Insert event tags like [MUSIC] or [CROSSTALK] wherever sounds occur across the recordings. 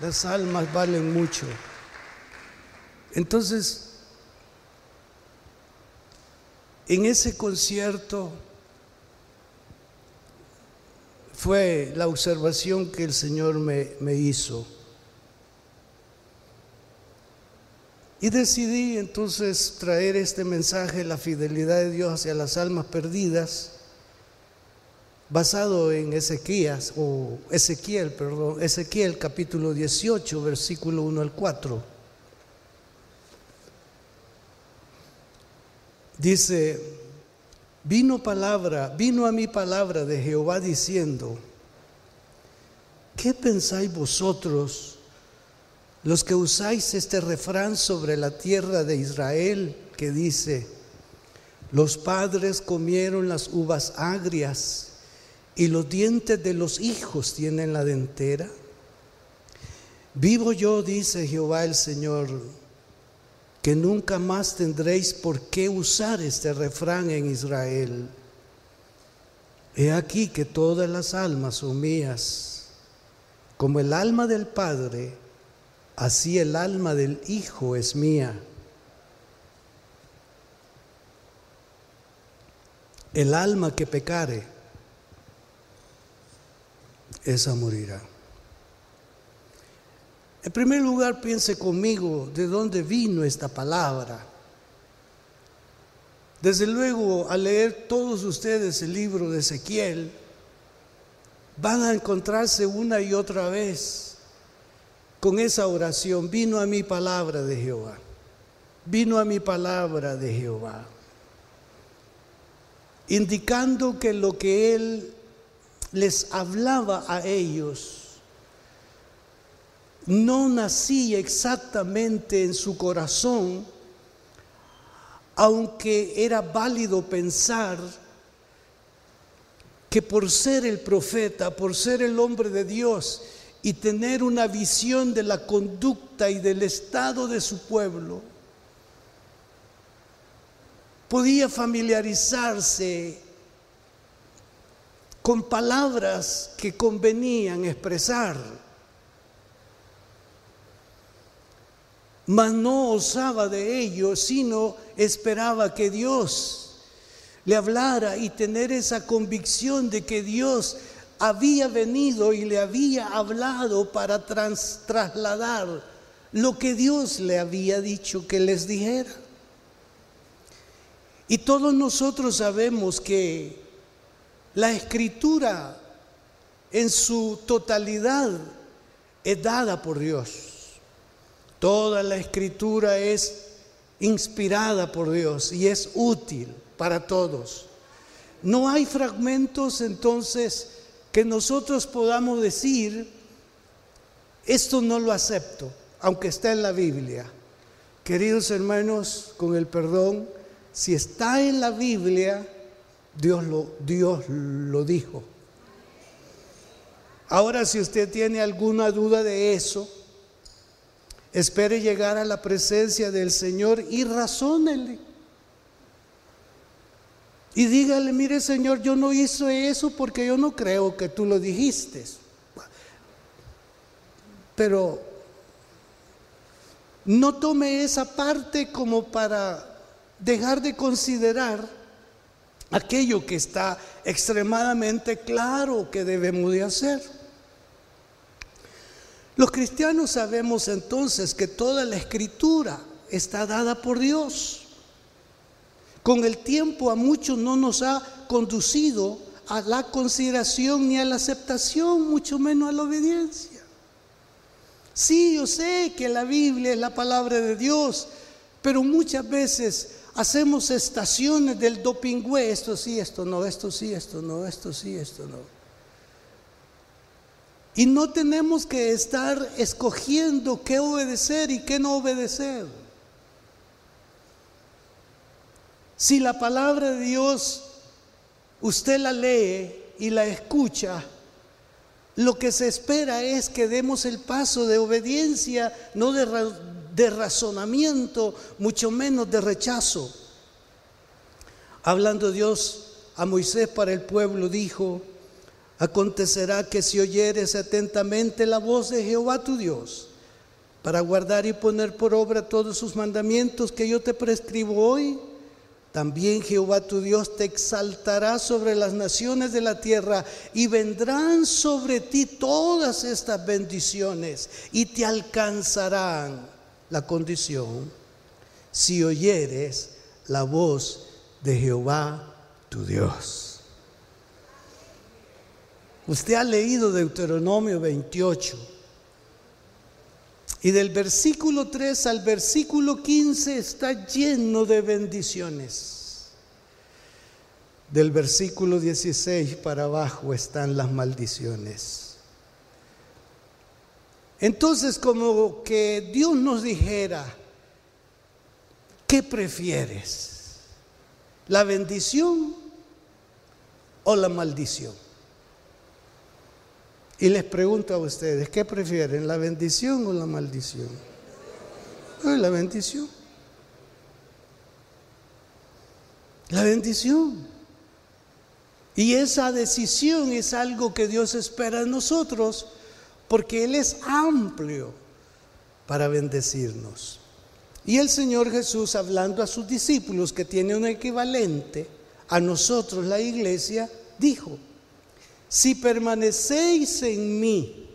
Las almas valen mucho. Entonces, en ese concierto fue la observación que el Señor me, me hizo. Y decidí entonces traer este mensaje, la fidelidad de Dios hacia las almas perdidas, basado en Ezequías, o Ezequiel, perdón, Ezequiel capítulo 18, versículo 1 al 4. Dice, vino palabra, vino a mi palabra de Jehová diciendo, ¿qué pensáis vosotros? Los que usáis este refrán sobre la tierra de Israel que dice, los padres comieron las uvas agrias y los dientes de los hijos tienen la dentera. Vivo yo, dice Jehová el Señor, que nunca más tendréis por qué usar este refrán en Israel. He aquí que todas las almas son mías, como el alma del Padre, así el alma del Hijo es mía. El alma que pecare esa morirá. En primer lugar, piense conmigo de dónde vino esta palabra. Desde luego, al leer todos ustedes el libro de Ezequiel, van a encontrarse una y otra vez con esa oración. Vino a mi palabra de Jehová. Vino a mi palabra de Jehová. Indicando que lo que él les hablaba a ellos. No nacía exactamente en su corazón, aunque era válido pensar que por ser el profeta, por ser el hombre de Dios y tener una visión de la conducta y del estado de su pueblo, podía familiarizarse con palabras que convenían expresar, mas no osaba de ello, sino esperaba que Dios le hablara y tener esa convicción de que Dios había venido y le había hablado para trasladar lo que Dios le había dicho que les dijera. Y todos nosotros sabemos que la escritura en su totalidad es dada por Dios. Toda la escritura es inspirada por Dios y es útil para todos. No hay fragmentos entonces que nosotros podamos decir, esto no lo acepto, aunque está en la Biblia. Queridos hermanos, con el perdón, si está en la Biblia, Dios lo, Dios lo dijo. Ahora, si usted tiene alguna duda de eso, espere llegar a la presencia del Señor y razónele. Y dígale, mire Señor, yo no hice eso porque yo no creo que tú lo dijiste. Pero no tome esa parte como para dejar de considerar aquello que está extremadamente claro que debemos de hacer. Los cristianos sabemos entonces que toda la escritura está dada por Dios. Con el tiempo a muchos no nos ha conducido a la consideración ni a la aceptación, mucho menos a la obediencia. Sí, yo sé que la Biblia es la palabra de Dios, pero muchas veces hacemos estaciones del dopingüe, esto sí, esto no, esto sí, esto no, esto sí, esto no. Y no tenemos que estar escogiendo qué obedecer y qué no obedecer. Si la palabra de Dios usted la lee y la escucha, lo que se espera es que demos el paso de obediencia, no de, de razonamiento, mucho menos de rechazo. Hablando Dios a Moisés para el pueblo, dijo, acontecerá que si oyeres atentamente la voz de Jehová tu Dios, para guardar y poner por obra todos sus mandamientos que yo te prescribo hoy, también Jehová tu Dios te exaltará sobre las naciones de la tierra y vendrán sobre ti todas estas bendiciones y te alcanzarán la condición si oyeres la voz de Jehová tu Dios. Usted ha leído Deuteronomio 28 y del versículo 3 al versículo 15 está lleno de bendiciones. Del versículo 16 para abajo están las maldiciones. Entonces como que Dios nos dijera, ¿qué prefieres? ¿La bendición o la maldición? Y les pregunto a ustedes, ¿qué prefieren, la bendición o la maldición? la bendición. La bendición. Y esa decisión es algo que Dios espera de nosotros porque Él es amplio para bendecirnos. Y el Señor Jesús, hablando a sus discípulos, que tiene un equivalente a nosotros, la iglesia, dijo, si permanecéis en mí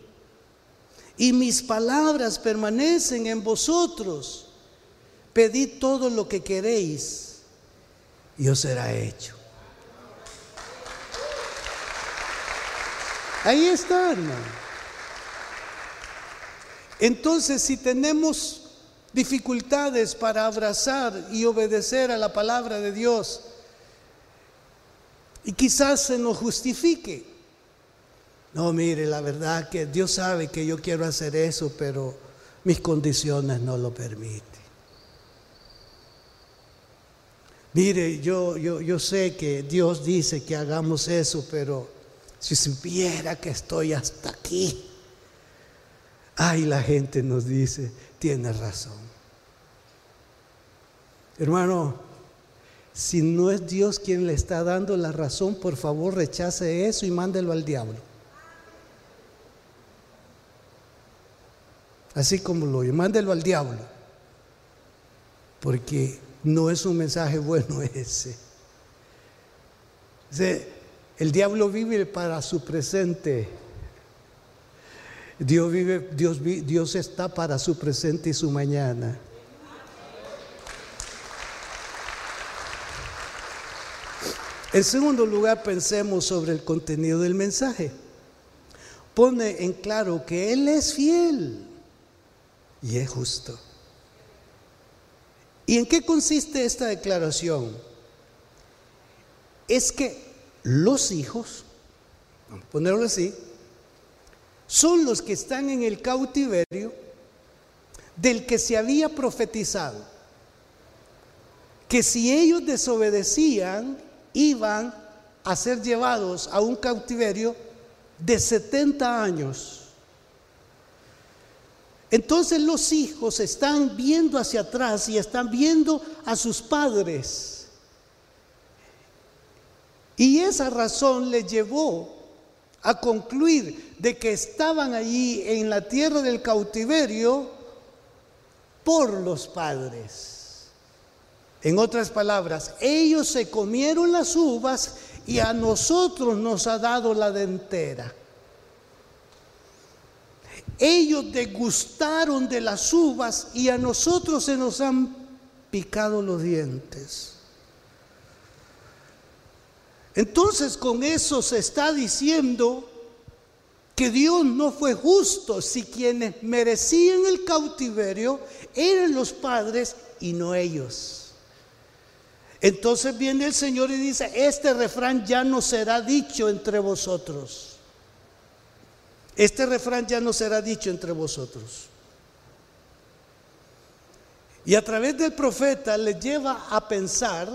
y mis palabras permanecen en vosotros, pedid todo lo que queréis y os será hecho. Ahí está, hermano. Entonces, si tenemos dificultades para abrazar y obedecer a la palabra de Dios, y quizás se nos justifique, no, mire, la verdad que Dios sabe que yo quiero hacer eso, pero mis condiciones no lo permiten. Mire, yo, yo, yo sé que Dios dice que hagamos eso, pero si supiera que estoy hasta aquí. Ay, la gente nos dice, tiene razón. Hermano, si no es Dios quien le está dando la razón, por favor rechace eso y mándelo al diablo. Así como lo oye, mándelo al diablo. Porque no es un mensaje bueno [LAUGHS] ese. El diablo vive para su presente. Dios, vive, Dios, Dios está para su presente y su mañana. En segundo lugar, pensemos sobre el contenido del mensaje. Pone en claro que Él es fiel y es justo. ¿Y en qué consiste esta declaración? Es que los hijos, vamos a ponerlo así, son los que están en el cautiverio del que se había profetizado, que si ellos desobedecían, iban a ser llevados a un cautiverio de 70 años. Entonces los hijos están viendo hacia atrás y están viendo a sus padres. Y esa razón le llevó a concluir de que estaban allí en la tierra del cautiverio por los padres. En otras palabras, ellos se comieron las uvas y a nosotros nos ha dado la dentera. Ellos degustaron de las uvas y a nosotros se nos han picado los dientes. Entonces con eso se está diciendo que Dios no fue justo si quienes merecían el cautiverio eran los padres y no ellos. Entonces viene el Señor y dice, este refrán ya no será dicho entre vosotros Este refrán ya no será dicho entre vosotros. Y a través del profeta les lleva a pensar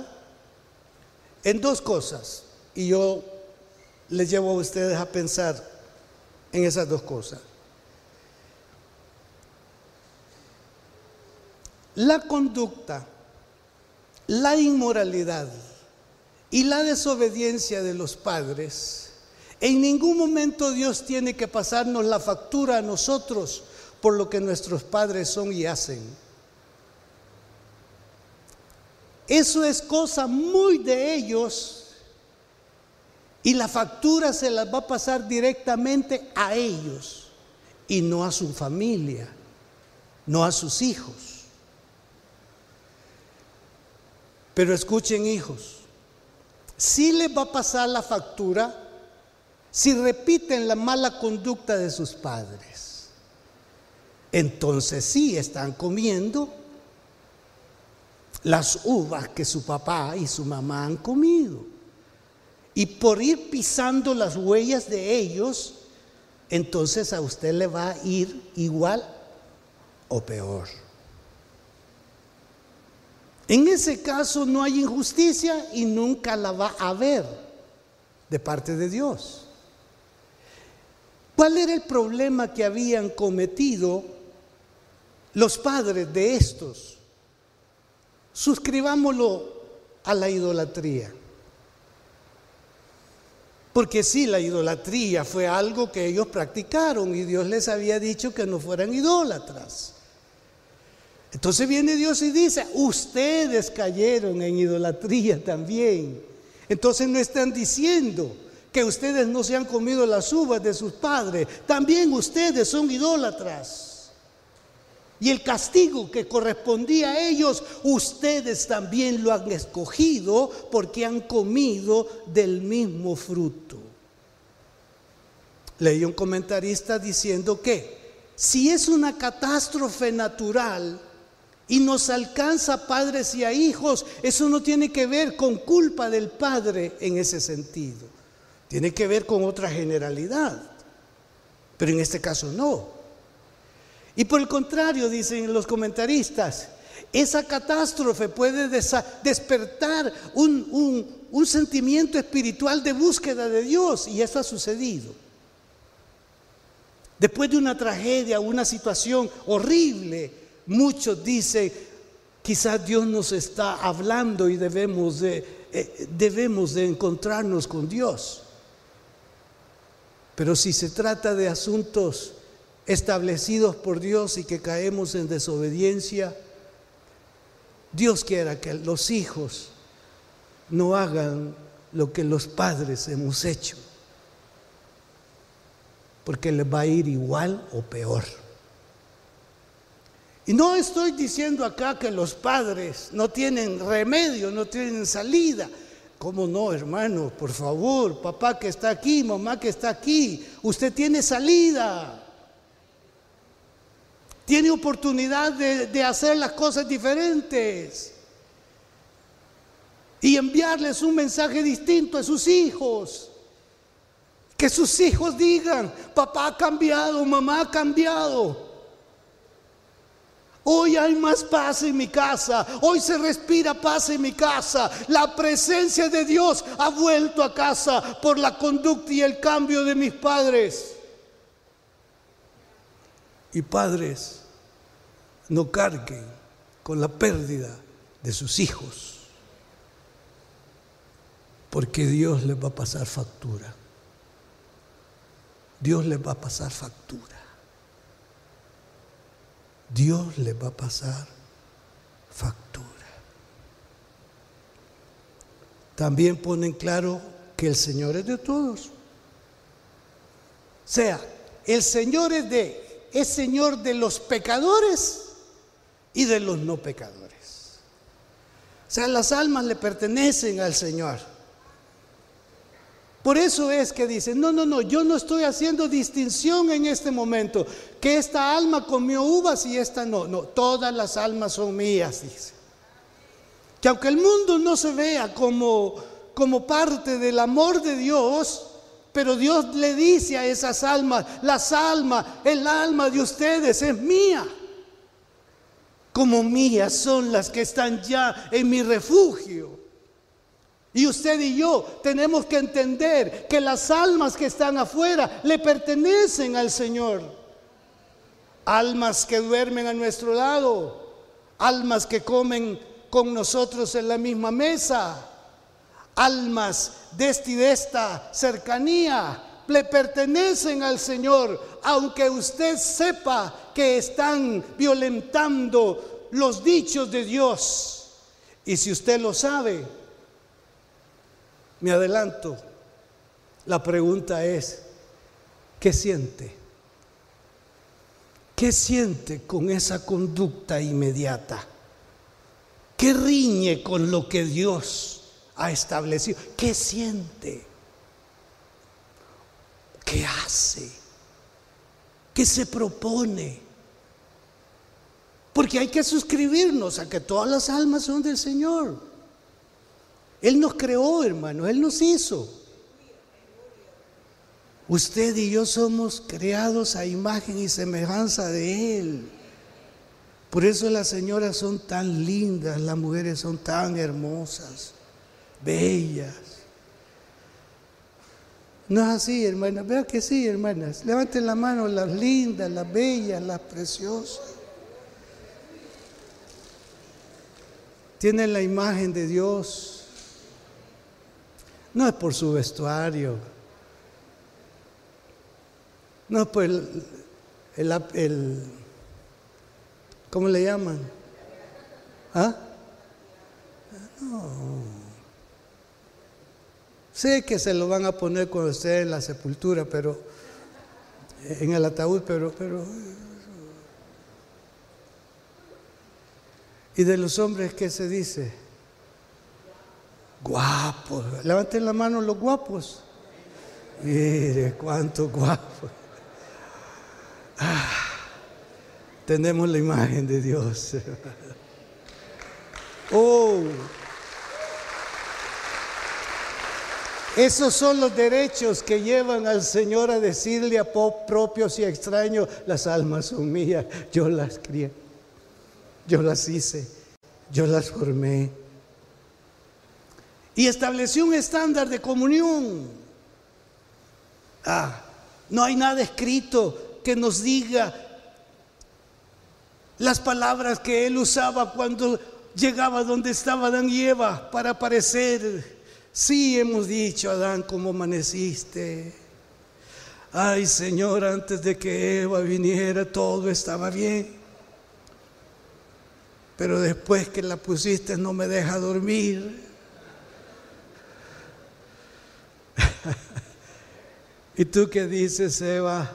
en dos cosas. Y yo les llevo a ustedes a pensar en esas dos cosas. La conducta, la inmoralidad y la desobediencia de los padres, en ningún momento Dios tiene que pasarnos la factura a nosotros por lo que nuestros padres son y hacen. Eso es cosa muy de ellos y la factura se las va a pasar directamente a ellos y no a su familia, no a sus hijos. Pero escuchen hijos, si les va a pasar la factura si repiten la mala conducta de sus padres. Entonces sí están comiendo las uvas que su papá y su mamá han comido. Y por ir pisando las huellas de ellos, entonces a usted le va a ir igual o peor. En ese caso no hay injusticia y nunca la va a haber de parte de Dios. ¿Cuál era el problema que habían cometido los padres de estos? suscribámoslo a la idolatría. Porque sí, la idolatría fue algo que ellos practicaron y Dios les había dicho que no fueran idólatras. Entonces viene Dios y dice, ustedes cayeron en idolatría también. Entonces no están diciendo que ustedes no se han comido las uvas de sus padres, también ustedes son idólatras. Y el castigo que correspondía a ellos, ustedes también lo han escogido porque han comido del mismo fruto. Leí un comentarista diciendo que si es una catástrofe natural y nos alcanza a padres y a hijos, eso no tiene que ver con culpa del padre en ese sentido. Tiene que ver con otra generalidad. Pero en este caso no. Y por el contrario, dicen los comentaristas, esa catástrofe puede despertar un, sentimiento espiritual de búsqueda de Dios y eso ha sucedido. Después de una tragedia, una situación horrible, muchos dicen, quizás Dios nos está hablando y debemos de, eh, debemos de encontrarnos con Dios. Pero si se trata de asuntos establecidos por Dios y que caemos en desobediencia, Dios quiera que los hijos no hagan lo que los padres hemos hecho, porque les va a ir igual o peor. Y no estoy diciendo acá que los padres no tienen remedio, no tienen salida. ¿Cómo no, hermano? Por favor, papá que está aquí, mamá que está aquí, usted tiene salida tiene oportunidad de, hacer las cosas diferentes y enviarles un mensaje distinto a sus hijos. Que sus hijos digan, papá ha cambiado, mamá ha cambiado. Hoy hay más paz en mi casa, hoy se respira paz en mi casa. La presencia de Dios ha vuelto a casa por la conducta y el cambio de mis padres. Y padres, no carguen con la pérdida de sus hijos, porque Dios les va a pasar factura. Dios les va a pasar factura. Dios les va a pasar factura. También ponen claro que el Señor es de todos. O sea, el Señor es de es Señor de los pecadores y de los no pecadores. O sea, las almas le pertenecen al Señor. Por eso es que dicen, no, no, no, yo no estoy haciendo distinción en este momento, que esta alma comió uvas y esta no, no, todas las almas son mías, dice. Que aunque el mundo no se vea como, como parte del amor de Dios, Pero Dios le dice a esas almas, las almas, el alma de ustedes es mía. Como mías son las que están ya en mi refugio. Y usted y yo tenemos que entender que las almas que están afuera le pertenecen al Señor. Almas que duermen a nuestro lado, almas que comen con nosotros en la misma mesa, almas de esta y de esta cercanía le pertenecen al Señor, aunque usted sepa que están violentando los dichos de Dios. Y si usted lo sabe, me adelanto, la pregunta es, ¿qué siente? ¿Qué siente con esa conducta inmediata? ¿Qué riñe con lo que Dios ha establecido? ¿Qué siente? ¿Qué hace? ¿Qué se propone? Porque hay que suscribirnos a que todas las almas son del Señor. Él nos creó, hermano, Él nos hizo. Usted y yo somos creados a imagen y semejanza de Él. Por eso las señoras son tan lindas, las mujeres son tan hermosas, bellas. No es así, hermanas. Vea que sí, hermanas. Levanten la mano las lindas, las bellas, las preciosas. Tienen la imagen de Dios. No es por su vestuario. No es por el, el, ¿cómo le llaman? ¿Ah? No. Sé que se lo van a poner cuando esté en la sepultura, pero en el ataúd, pero, pero. ¿Y de los hombres qué se dice? Guapos. Levanten la mano los guapos. Mire cuántos guapos. Ah, tenemos la imagen de Dios. [LAUGHS] Oh. Esos son los derechos que llevan al Señor a decirle a propios y extraños, las almas son mías, yo las crié, yo las hice, yo las formé y estableció un estándar de comunión. Ah, no hay nada escrito que nos diga las palabras que él usaba cuando llegaba donde estaba Adán y Eva para aparecer. Sí hemos dicho, Adán, ¿cómo amaneciste? Ay, Señor, antes de que Eva viniera todo estaba bien. Pero después que la pusiste no me deja dormir. [LAUGHS] ¿Y tú qué dices, Eva?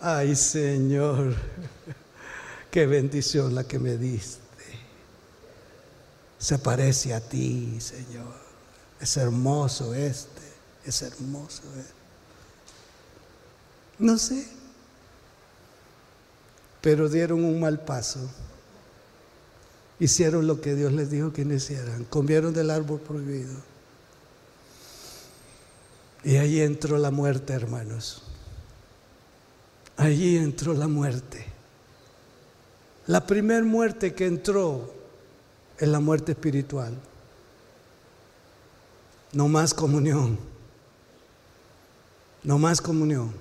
Ay, Señor, [LAUGHS] qué bendición la que me diste. Se parece a ti, Señor. Es hermoso este, es hermoso este. No sé, pero dieron un mal paso. Hicieron lo que Dios les dijo que no hicieran. Comieron del árbol prohibido. Y ahí entró la muerte, hermanos. Allí entró la muerte. La primer muerte que entró es la muerte espiritual. No más comunión. No más comunión.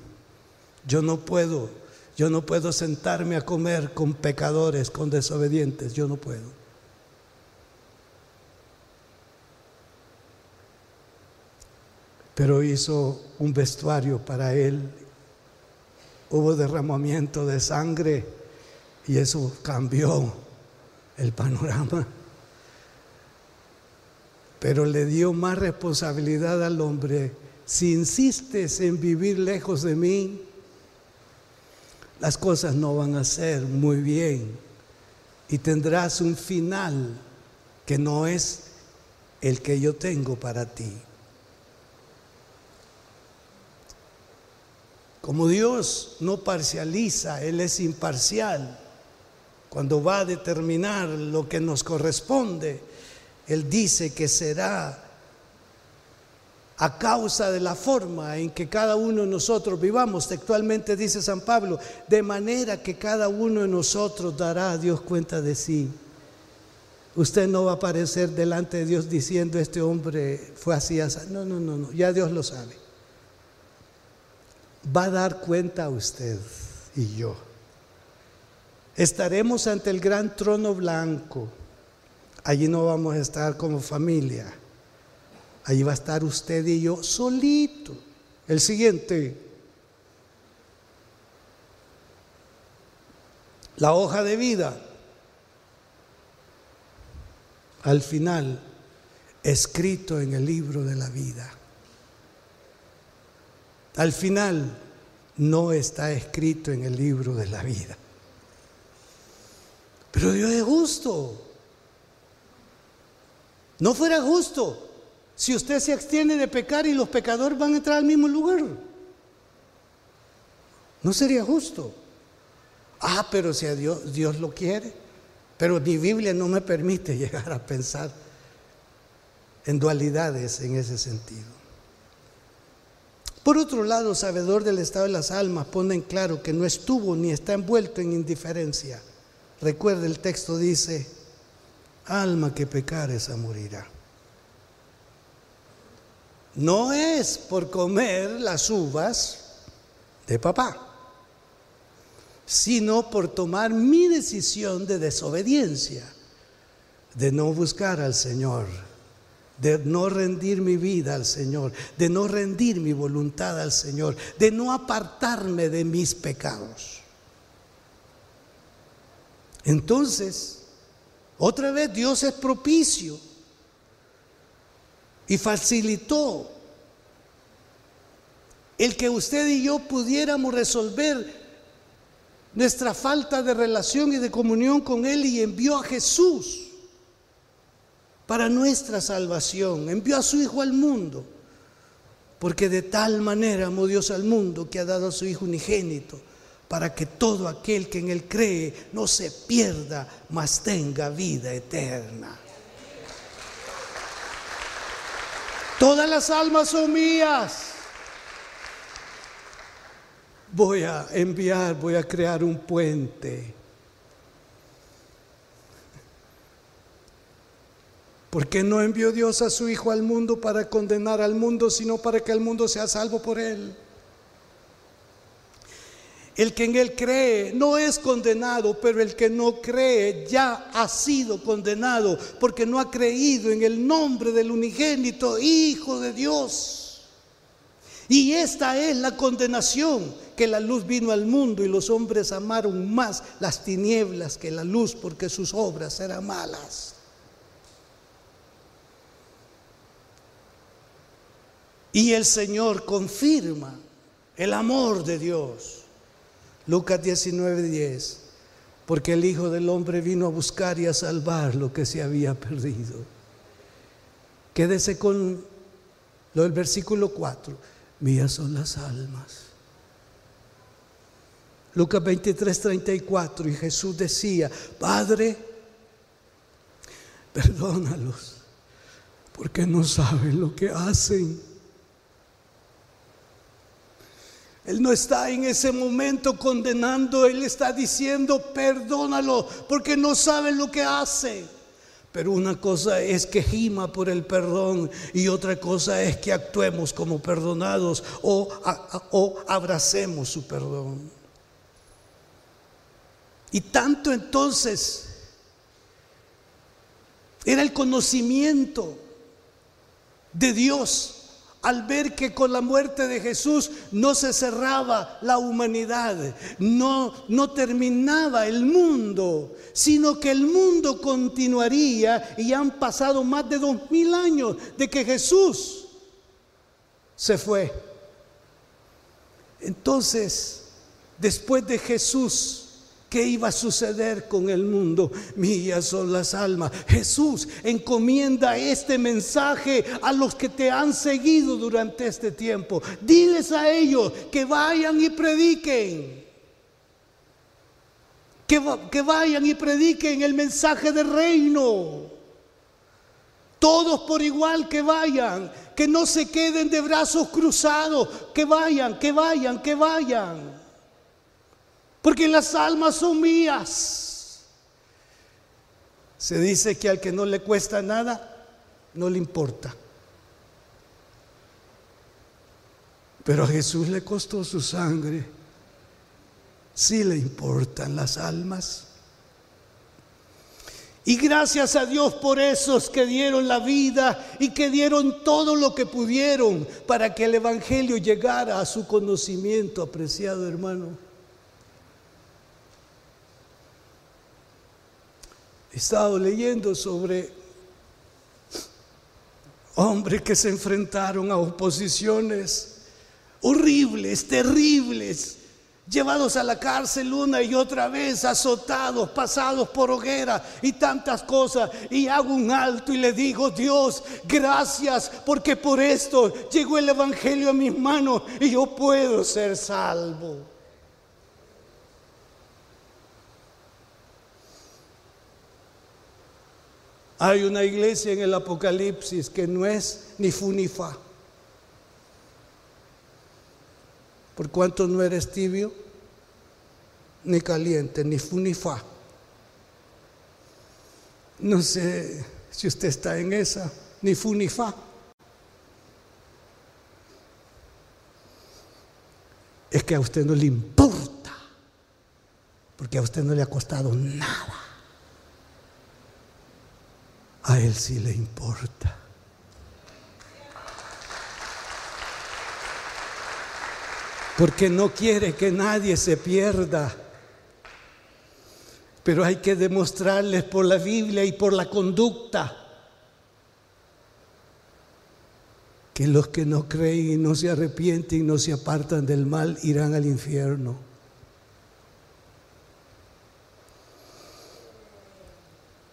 Yo no puedo, yo no puedo sentarme a comer con pecadores, con desobedientes. Yo no puedo. pero hizo un vestuario para él. Hubo derramamiento de sangre y eso cambió el panorama. Pero le dio más responsabilidad al hombre. Si insistes en vivir lejos de mí, las cosas no van a ser muy bien y tendrás un final que no es el que yo tengo para ti. Como Dios no parcializa, Él es imparcial. Cuando va a determinar lo que nos corresponde, Él dice que será a causa de la forma en que cada uno de nosotros vivamos. Textualmente dice San Pablo, de manera que cada uno de nosotros dará a Dios cuenta de sí. Usted no va a aparecer delante de Dios diciendo este hombre fue así, así. No, no, no, no, ya Dios lo sabe. Va a dar cuenta usted y yo. Estaremos ante el gran trono blanco. Allí no vamos a estar como familia Ahí va a estar usted y yo solito. El siguiente. La hoja de vida. Al final, escrito en el libro de la vida. Al final, no está escrito en el libro de la vida. Pero Dios es justo. No fuera justo si usted se extiende de pecar y los pecadores van a entrar al mismo lugar? No sería justo. Ah, pero si a Dios, Dios lo quiere. Pero mi Biblia no me permite [LAUGHS] llegar a pensar en dualidades en ese sentido. Por otro lado, sabedor del estado de las almas pone en claro que no estuvo ni está envuelto en indiferencia. Recuerde el texto dice, alma que pecar esa morirá no es por comer las uvas de papá, sino por tomar mi decisión de desobediencia, de no buscar al Señor, de no rendir mi vida al Señor, de no rendir mi voluntad al Señor, de no apartarme de mis pecados. Entonces, otra vez Dios es propicio y facilitó el que usted y yo pudiéramos resolver nuestra falta de relación y de comunión con Él y envió a Jesús para nuestra salvación, envió a su Hijo al mundo, porque de tal manera amó Dios al mundo que ha dado a su Hijo unigénito, para que todo aquel que en Él cree no se pierda, mas tenga vida eterna. Todas las almas son mías. Voy a enviar, voy a crear un puente. ¿Por qué no envió Dios a su Hijo al mundo para condenar al mundo, sino para que el mundo sea salvo por él? El que en Él cree no es condenado, pero el que no cree ya ha sido condenado porque no ha creído en el nombre del unigénito Hijo de Dios. Y esta es la condenación, que la luz vino al mundo y los hombres amaron más las tinieblas que la luz porque sus obras eran malas. Y el Señor confirma el amor de Dios Lucas 19, 10. Porque el Hijo del Hombre vino a buscar y a salvar lo que se había perdido. Quédese con lo del versículo 4. Mías son las almas. Lucas 23, 34. Y Jesús decía, Padre, perdónalos, porque no saben lo que hacen. Él no está en ese momento condenando, Él está diciendo, perdónalo, porque no sabe lo que hace. Pero una cosa es que gima por el perdón y otra cosa es que actuemos como perdonados o, o abracemos su perdón. Y tanto entonces era el conocimiento de Dios al ver que con la muerte de Jesús no se cerraba la humanidad, no, no terminaba el mundo, sino que el mundo continuaría y han pasado más de dos mil años de que Jesús se fue. Entonces, después de Jesús, ¿Qué iba a suceder con el mundo? Mías son las almas. Jesús encomienda este mensaje a los que te han seguido durante este tiempo. Diles a ellos que vayan y prediquen. Que, que vayan y prediquen el mensaje del reino. Todos por igual que vayan, que no se queden de brazos cruzados, que vayan, que vayan, que vayan. Porque las almas son mías. Se dice que al que no le cuesta nada, no le importa. Pero a Jesús le costó su sangre. Sí le importan las almas. Y gracias a Dios por esos que dieron la vida y que dieron todo lo que pudieron para que el Evangelio llegara a su conocimiento, apreciado hermano. Estado leyendo sobre hombres que se enfrentaron a oposiciones horribles, terribles, llevados a la cárcel una y otra vez, azotados, pasados por hoguera y tantas cosas. Y hago un alto y le digo, Dios, gracias porque por esto llegó el Evangelio a mis manos y yo puedo ser salvo. Hay una iglesia en el Apocalipsis que no es ni fu ni fa. Por cuanto no eres tibio, ni caliente, ni fu ni fa. No sé si usted está en esa, ni fu ni fa. Es que a usted no le importa, porque a usted no le ha costado nada. A él sí le importa. porque no quiere que nadie se pierda. Pero hay que demostrarles por la Biblia y por la conducta que los que no creen y no se arrepienten y no se apartan del mal irán al infierno.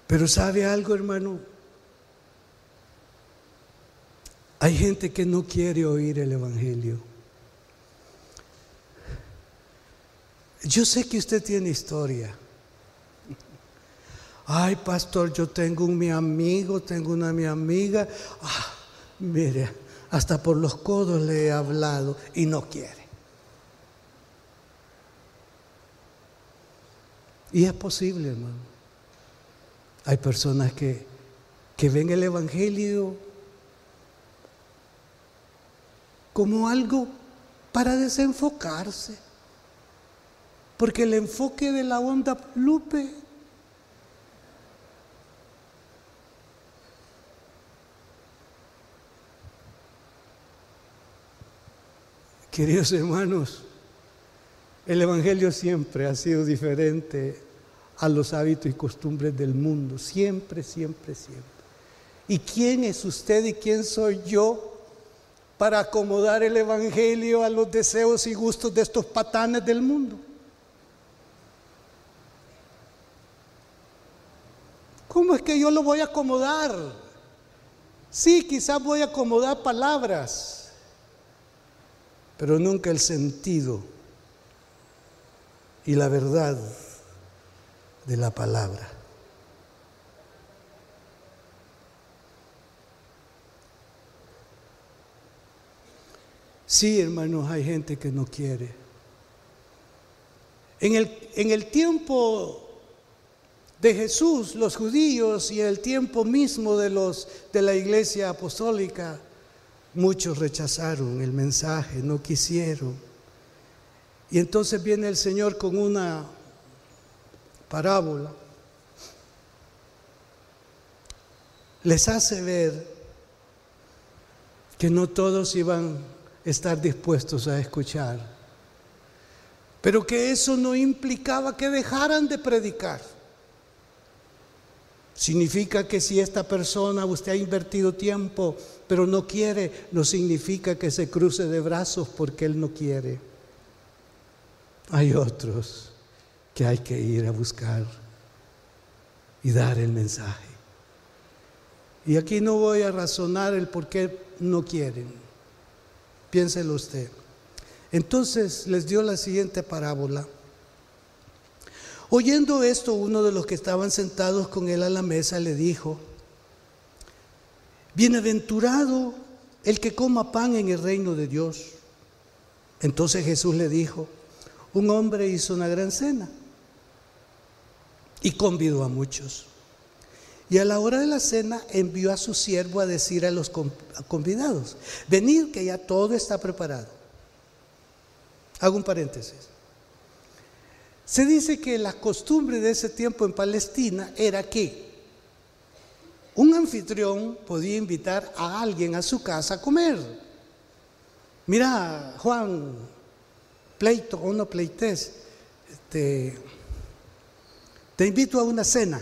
Pero ¿sabe algo, hermano? Hay gente que no quiere oír el Evangelio. Yo sé que usted tiene historia. Ay, pastor, yo tengo un mi amigo, tengo una mi amiga. Ah, mire, hasta por los codos le he hablado y no quiere. Y es posible, hermano. Hay personas que, que ven el Evangelio como algo para desenfocarse. Porque el enfoque de la onda Lupe Queridos hermanos, el Evangelio siempre ha sido diferente a los hábitos y costumbres del mundo, siempre, siempre, siempre. ¿Y quién es usted y quién soy yo para acomodar el Evangelio a los deseos y gustos de estos patanes del mundo? ¿Cómo es que yo lo voy a acomodar? Sí, quizás voy a acomodar palabras, pero nunca el sentido y la verdad de la palabra. Sí, hermanos, hay gente que no quiere. En el, en el tiempo de Jesús, los judíos y el tiempo mismo de los de la iglesia apostólica, muchos rechazaron el mensaje, no quisieron. Y entonces viene el Señor con una parábola. Les hace ver que no todos iban a estar dispuestos a escuchar, pero que eso no implicaba que dejaran de predicar. Significa que si esta persona usted ha invertido tiempo, pero no quiere, no significa que se cruce de brazos porque él no quiere. Hay otros que hay que ir a buscar y dar el mensaje. Y aquí no voy a razonar el por qué no quieren. Piénselo usted. Entonces les dio la siguiente parábola. Oyendo esto, uno de los que estaban sentados con él a la mesa le dijo, Bienaventurado el que coma pan en el reino de Dios. Entonces Jesús le dijo, un hombre hizo una gran cena y convidó a muchos. Y a la hora de la cena envió a su siervo a decir a los convidados, venid que ya todo está preparado. Hago un paréntesis. Se dice que la costumbre de ese tiempo en Palestina era que un anfitrión podía invitar a alguien a su casa a comer. Mira, Juan, pleito o no pleites, este, te invito a una cena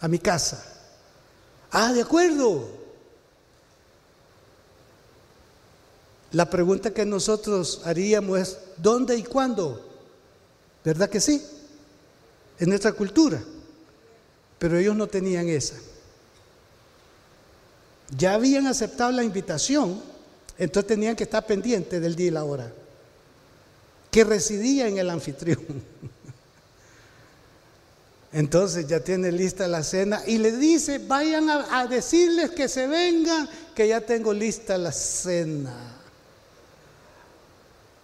a mi casa. Ah, de acuerdo. La pregunta que nosotros haríamos es, ¿dónde y cuándo? ¿Verdad que sí? En nuestra cultura. Pero ellos no tenían esa. Ya habían aceptado la invitación, entonces tenían que estar pendientes del día y la hora. Que residía en el anfitrión. [LAUGHS] Entonces ya tiene lista la cena y le dice, vayan a, decirles que se vengan, que ya tengo lista la cena.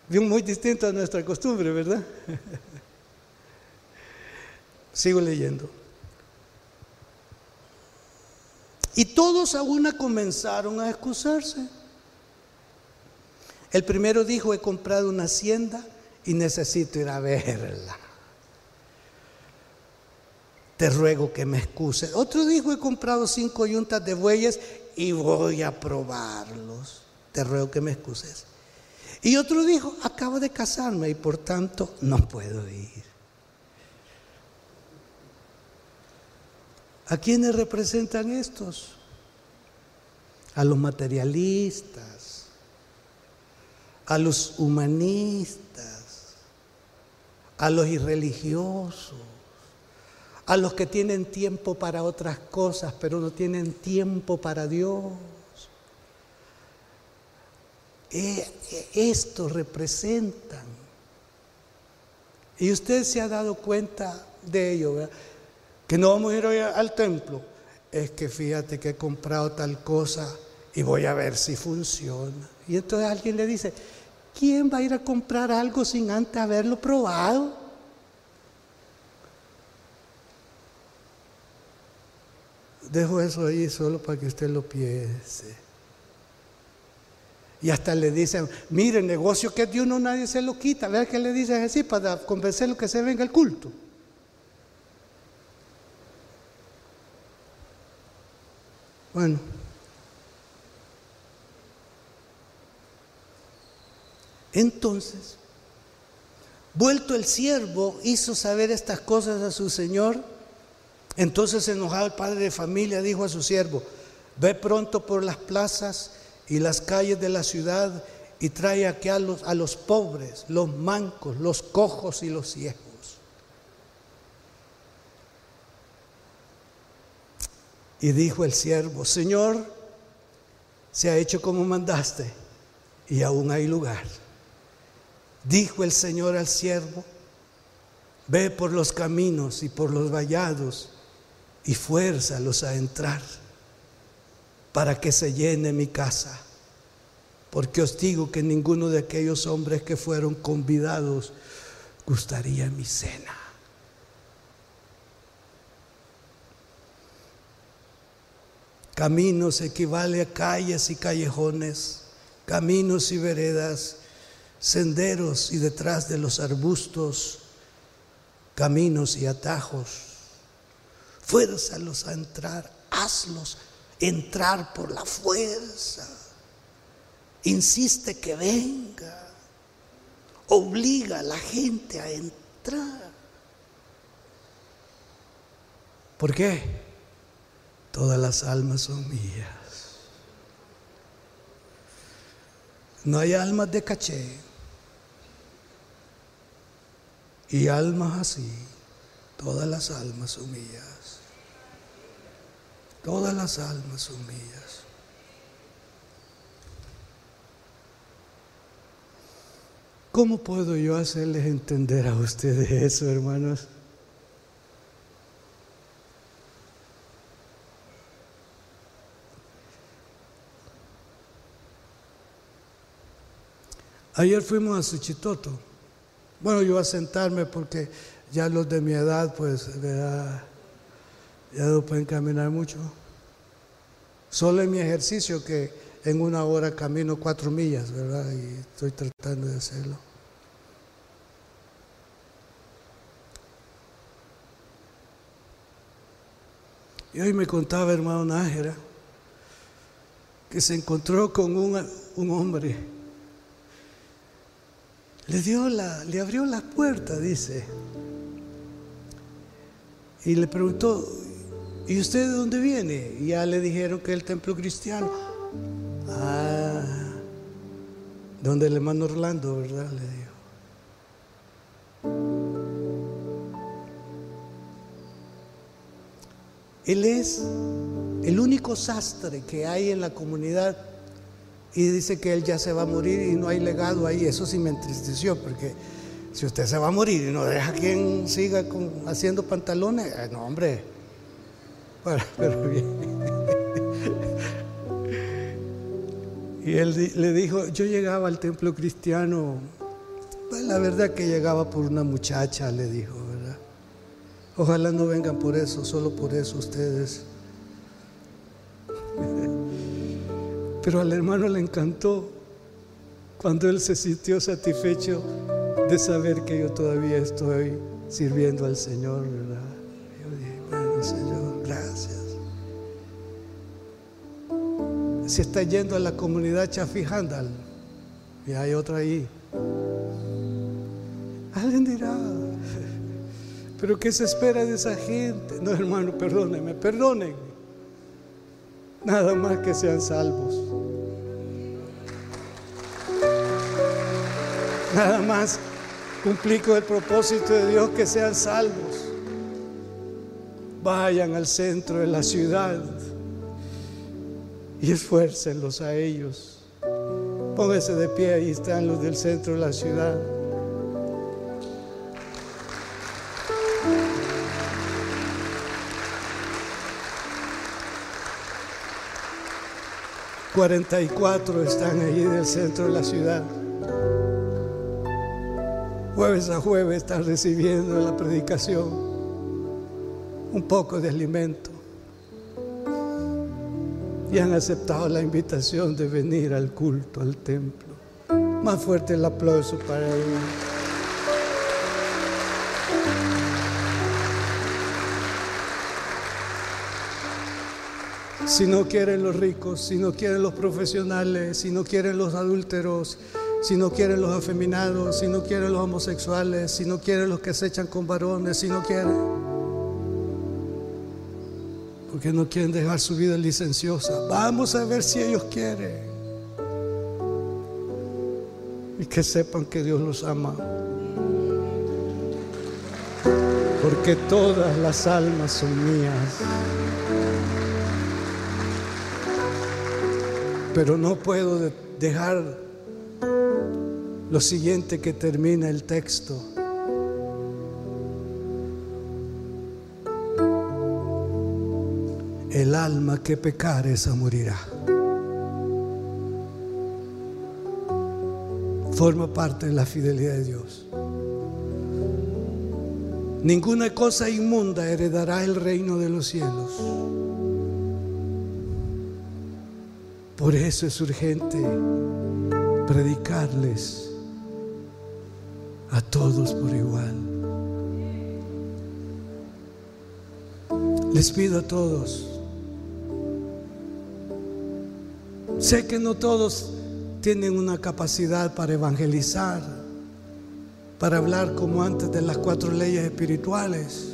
Muy distinto a nuestra costumbre, ¿verdad? [LAUGHS] Sigo leyendo. Y todos a una comenzaron a excusarse. El primero dijo, he comprado una hacienda y necesito ir a verla te ruego que me excuses. Otro dijo, he comprado cinco yuntas de bueyes y voy a probarlos. Te ruego que me excuses. Y otro dijo, acabo de casarme y por tanto no puedo ir. ¿A quiénes representan estos? A los materialistas, a los humanistas, a los irreligiosos a los que tienen tiempo para otras cosas, pero no tienen tiempo para Dios. E, e, esto representan. Y usted se ha dado cuenta de ello, que no vamos a ir hoy al templo. Es que fíjate que he comprado tal cosa y voy a ver si funciona. Y entonces alguien le dice, ¿quién va a ir a comprar algo sin antes haberlo probado? Dejo eso ahí solo para que usted lo piense. Y hasta le dicen, mire, el negocio que es de uno nadie se lo quita. Vea que le dicen así para convencerlo que se venga el culto. Bueno. Entonces, vuelto el siervo, hizo saber estas cosas a su señor entonces enojado el padre de familia dijo a su siervo, ve pronto por las plazas y las calles de la ciudad y trae aquí a los, a los pobres, los mancos, los cojos y los ciegos. Y dijo el siervo, Señor, se ha hecho como mandaste y aún hay lugar. Dijo el Señor al siervo, ve por los caminos y por los vallados y fuérzalos a entrar para que se llene mi casa. Porque os digo que ninguno de aquellos hombres que fueron convidados gustaría mi cena. Caminos equivale a calles y callejones, caminos y veredas, senderos y detrás de los arbustos, caminos y atajos fuérzalos a entrar, hazlos entrar por la fuerza. Insiste que venga, obliga a la gente a entrar. ¿Por qué? Todas las almas son mías. No hay almas de caché y almas así. Todas las almas son mías todas las almas humillas. ¿Cómo puedo yo hacerles entender a ustedes eso, hermanos? Ayer fuimos a Suchitoto. Bueno, yo a sentarme porque ya los de mi edad, pues, ¿verdad? Ya no pueden caminar mucho. Solo en mi ejercicio que en una hora camino cuatro millas, ¿verdad? Y estoy tratando de hacerlo. Y hoy me contaba hermano Nájera que se encontró con un, un hombre le dio la, le abrió la puerta, dice. Y le preguntó, ¿y usted de dónde viene? Ya le dijeron que el templo cristiano. Ah, donde el hermano Orlando, ¿verdad? Le dijo. Él es el único sastre que hay en la comunidad y dice que él ya se va a morir y no hay legado ahí. Eso sí me entristeció, porque si usted se va a morir y no deja a quien siga haciendo pantalones, eh, no, hombre. Pero bien. Y él le dijo, yo llegaba al templo cristiano, pues la verdad que llegaba por una muchacha, le dijo, ¿verdad? Ojalá no vengan por eso, solo por eso ustedes. Pero al hermano le encantó cuando él se sintió satisfecho de saber que yo todavía estoy sirviendo al Señor, ¿verdad? Yo dije, bueno, Señor, Se está yendo a la comunidad Chafijandal y hay otra ahí. Alguien dirá, pero ¿qué se espera de esa gente? No, hermano, perdónenme, perdonen nada más que sean salvos. Nada más cumplir con el propósito de Dios que sean salvos. Vayan al centro de la ciudad y esfuércenlos a ellos. Pónganse de pie, ahí están los del centro de la ciudad. 44 están allí del centro de la ciudad. Jueves a jueves están recibiendo la predicación un poco de alimento y han aceptado la invitación de venir al culto, al templo. Más fuerte el aplauso para ellos. si no quieren los ricos, si no quieren los profesionales, si no quieren los adúlteros, si no quieren los afeminados, si no quieren los homosexuales, si no quieren los que se echan con varones, si no quieren. Porque no quieren dejar su vida licenciosa. Vamos a ver si ellos quieren. Y que sepan que Dios los ama. Porque todas las almas son mías. Pero no puedo dejar lo siguiente que termina el texto. Alma que pecare esa morirá. Forma parte de la fidelidad de Dios. Ninguna cosa inmunda heredará el reino de los cielos. Por eso es urgente predicarles a todos por igual. Les pido a todos, sé que no todos tienen una capacidad para evangelizar, para hablar como antes de las cuatro leyes espirituales,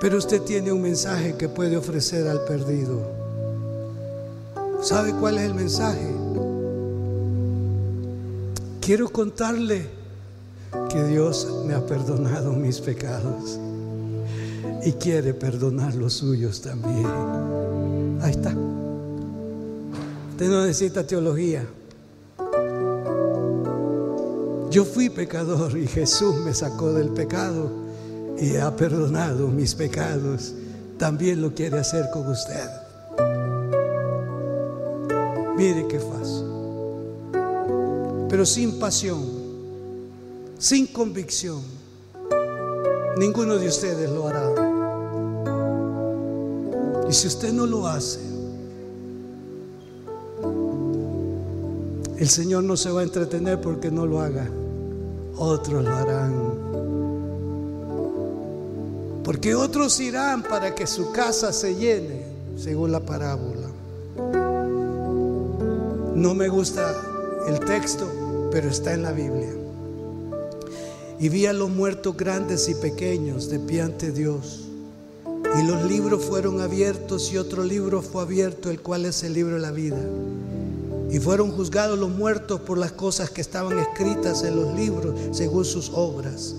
pero usted tiene un mensaje que puede ofrecer al perdido. ¿Sabe cuál es el mensaje? Quiero contarle que Dios me ha perdonado mis pecados y quiere perdonar los suyos también. Ahí está. Usted no necesita teología. Yo fui pecador y Jesús me sacó del pecado y ha perdonado mis pecados. También lo quiere hacer con usted. Mire qué fácil. Pero sin pasión, sin convicción, ninguno de ustedes lo hará. Y si usted no lo hace, el Señor no se va a entretener porque no lo haga. Otros lo harán. Porque otros irán para que su casa se llene, según la parábola. No me gusta el texto, pero está en la Biblia. Y vi a los muertos grandes y pequeños de pie ante Dios. Y los libros fueron abiertos y otro libro fue abierto, el cual es el libro de la vida. Y fueron juzgados los muertos por las cosas que estaban escritas en los libros según sus obras.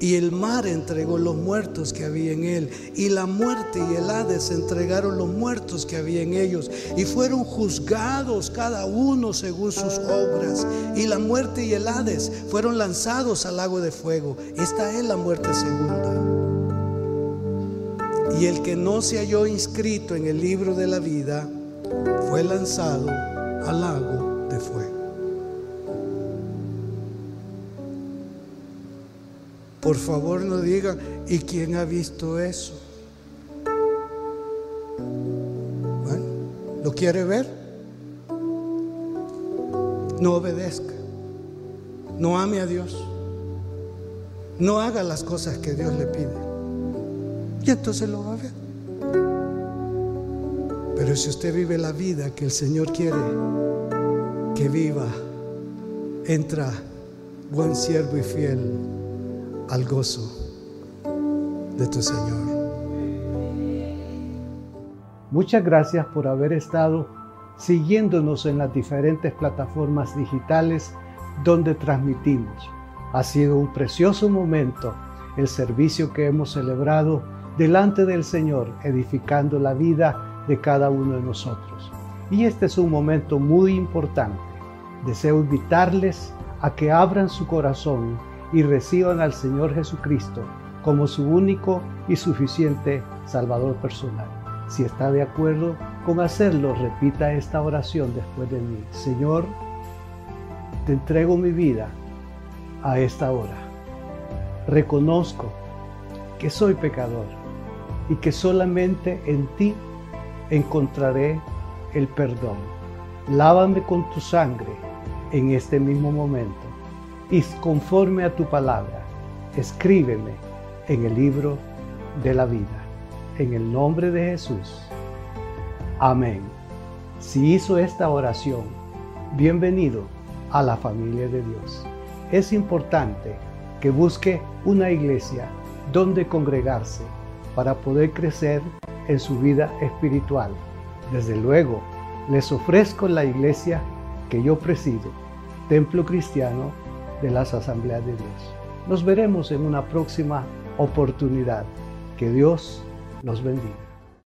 Y el mar entregó los muertos que había en él. Y la muerte y el Hades entregaron los muertos que había en ellos. Y fueron juzgados cada uno según sus obras. Y la muerte y el Hades fueron lanzados al lago de fuego. Esta es la muerte segunda. Y el que no se halló inscrito en el libro de la vida fue lanzado al lago de fuego. Por favor no digan, ¿y quién ha visto eso? Bueno, ¿lo quiere ver? No obedezca. No ame a Dios. No haga las cosas que Dios le pide. Y entonces lo va a ver. Pero si usted vive la vida que el Señor quiere que viva, entra buen siervo y fiel al gozo de tu Señor. Muchas gracias por haber estado siguiéndonos en las diferentes plataformas digitales donde transmitimos. Ha sido un precioso momento el servicio que hemos celebrado delante del Señor, edificando la vida de cada uno de nosotros. Y este es un momento muy importante. Deseo invitarles a que abran su corazón y reciban al Señor Jesucristo como su único y suficiente Salvador personal. Si está de acuerdo con hacerlo, repita esta oración después de mí. Señor, te entrego mi vida a esta hora. Reconozco que soy pecador y que solamente en ti encontraré el perdón. Lávame con tu sangre en este mismo momento y conforme a tu palabra, escríbeme en el libro de la vida. En el nombre de Jesús. Amén. Si hizo esta oración, bienvenido a la familia de Dios. Es importante que busque una iglesia donde congregarse para poder crecer en su vida espiritual. Desde luego, les ofrezco la iglesia que yo presido, Templo Cristiano de las Asambleas de Dios. Nos veremos en una próxima oportunidad. Que Dios nos bendiga.